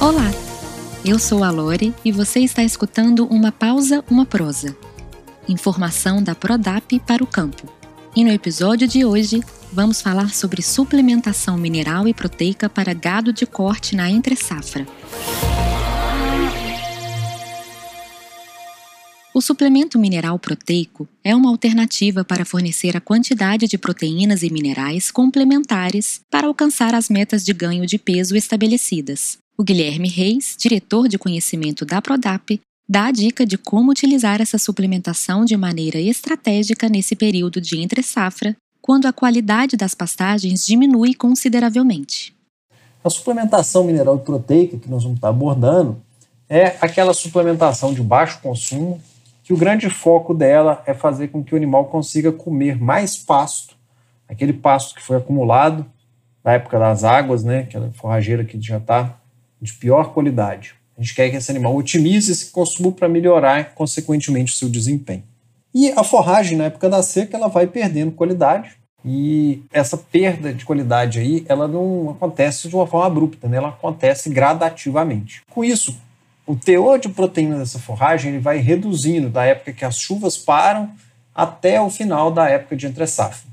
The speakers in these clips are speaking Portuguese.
Olá, eu sou a Lore e você está escutando uma pausa, uma prosa. Informação da Prodap para o campo. E no episódio de hoje, vamos falar sobre suplementação mineral e proteica para gado de corte na entre-safra. O suplemento mineral proteico é uma alternativa para fornecer a quantidade de proteínas e minerais complementares para alcançar as metas de ganho de peso estabelecidas. O Guilherme Reis, diretor de conhecimento da Prodap, dá a dica de como utilizar essa suplementação de maneira estratégica nesse período de entre-safra, quando a qualidade das pastagens diminui consideravelmente. A suplementação mineral proteica que nós vamos estar abordando é aquela suplementação de baixo consumo, que o grande foco dela é fazer com que o animal consiga comer mais pasto, aquele pasto que foi acumulado na época das águas, né, aquela forrageira que já está de pior qualidade. A gente quer que esse animal otimize esse consumo para melhorar, consequentemente, o seu desempenho. E a forragem, na época da seca, ela vai perdendo qualidade. E essa perda de qualidade aí, ela não acontece de uma forma abrupta, né? ela acontece gradativamente. Com isso, o teor de proteína dessa forragem ele vai reduzindo da época que as chuvas param até o final da época de entre-safra.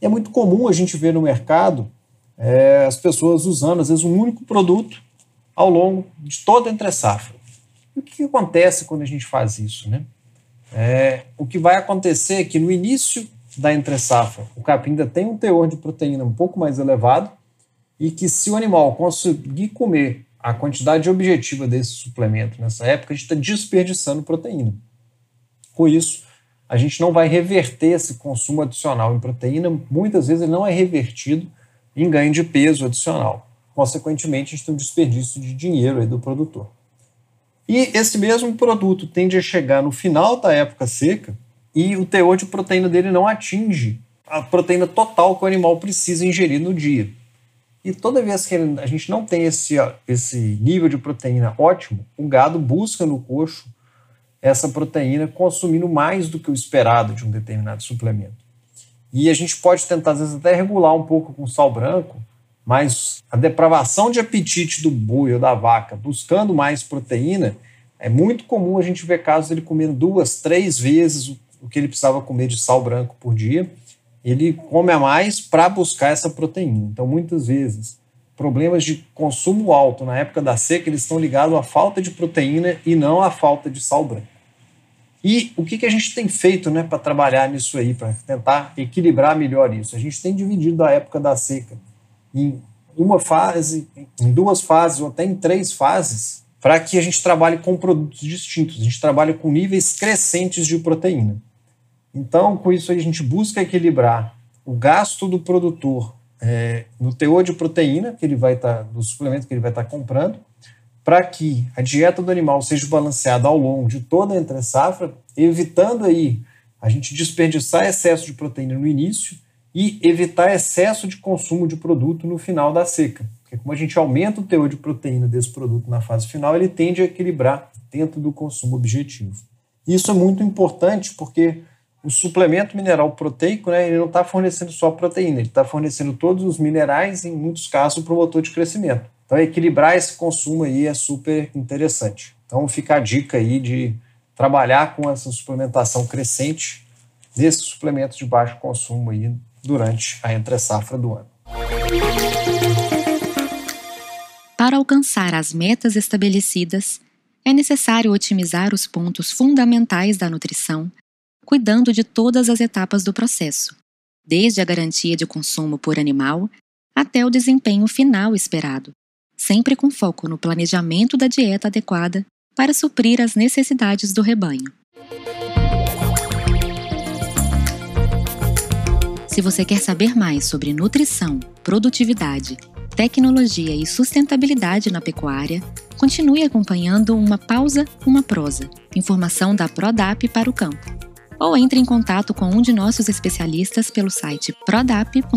E é muito comum a gente ver no mercado é, as pessoas usando, às vezes, um único produto ao longo de toda a entre-safra. E o que acontece quando a gente faz isso? Né? É, o que vai acontecer é que no início da entre-safra, o capim ainda tem um teor de proteína um pouco mais elevado e que se o animal conseguir comer a quantidade objetiva desse suplemento nessa época, a gente está desperdiçando proteína. Com isso, a gente não vai reverter esse consumo adicional em proteína, muitas vezes ele não é revertido em ganho de peso adicional. Consequentemente, a gente tem um desperdício de dinheiro aí do produtor. E esse mesmo produto tende a chegar no final da época seca e o teor de proteína dele não atinge a proteína total que o animal precisa ingerir no dia. E toda vez que a gente não tem esse, esse nível de proteína ótimo, o gado busca no coxo essa proteína consumindo mais do que o esperado de um determinado suplemento. E a gente pode tentar, às vezes, até regular um pouco com sal branco, mas a depravação de apetite do boi ou da vaca buscando mais proteína, é muito comum a gente ver casos dele comendo duas, três vezes o que ele precisava comer de sal branco por dia ele come a mais para buscar essa proteína. Então, muitas vezes, problemas de consumo alto na época da seca, eles estão ligados à falta de proteína e não à falta de sal branco. E o que, que a gente tem feito né, para trabalhar nisso aí, para tentar equilibrar melhor isso? A gente tem dividido a época da seca em uma fase, em duas fases ou até em três fases, para que a gente trabalhe com produtos distintos. A gente trabalha com níveis crescentes de proteína. Então, com isso a gente busca equilibrar o gasto do produtor é, no teor de proteína que ele vai estar, tá, do suplemento que ele vai estar tá comprando, para que a dieta do animal seja balanceada ao longo de toda a entre-safra, evitando aí a gente desperdiçar excesso de proteína no início e evitar excesso de consumo de produto no final da seca. Porque como a gente aumenta o teor de proteína desse produto na fase final, ele tende a equilibrar dentro do consumo objetivo. Isso é muito importante porque o suplemento mineral proteico, né, ele não está fornecendo só proteína, ele está fornecendo todos os minerais, em muitos casos, para o de crescimento. Então, equilibrar esse consumo aí é super interessante. Então, fica a dica aí de trabalhar com essa suplementação crescente desses suplementos de baixo consumo aí durante a entre-safra do ano. Para alcançar as metas estabelecidas, é necessário otimizar os pontos fundamentais da nutrição cuidando de todas as etapas do processo, desde a garantia de consumo por animal até o desempenho final esperado, sempre com foco no planejamento da dieta adequada para suprir as necessidades do rebanho. Se você quer saber mais sobre nutrição, produtividade, tecnologia e sustentabilidade na pecuária, continue acompanhando uma pausa, uma prosa, informação da Prodap para o campo ou entre em contato com um de nossos especialistas pelo site prodap.com.br.